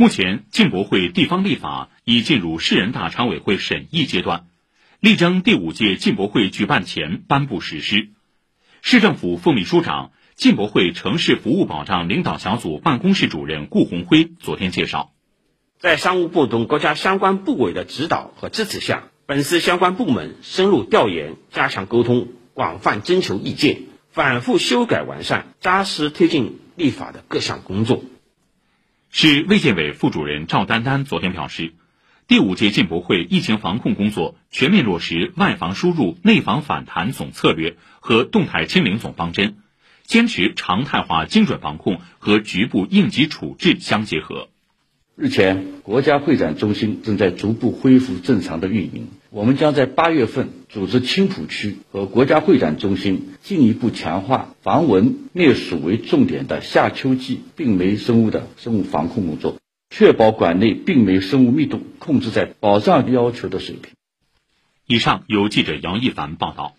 目前，进博会地方立法已进入市人大常委会审议阶段，力争第五届进博会举办前颁布实施。市政府副秘书长、进博会城市服务保障领导小组办公室主任顾红辉昨天介绍，在商务部等国家相关部委的指导和支持下，本市相关部门深入调研、加强沟通、广泛征求意见，反复修改完善、扎实推进立法的各项工作。市卫健委副主任赵丹丹昨天表示，第五届进博会疫情防控工作全面落实外防输入、内防反弹总策略和动态清零总方针，坚持常态化精准防控和局部应急处置相结合。日前，国家会展中心正在逐步恢复正常的运营。我们将在八月份组织青浦区和国家会展中心进一步强化防蚊灭鼠为重点的夏秋季病媒生物的生物防控工作，确保馆内病媒生物密度控制在保障要求的水平。以上由记者杨一凡报道。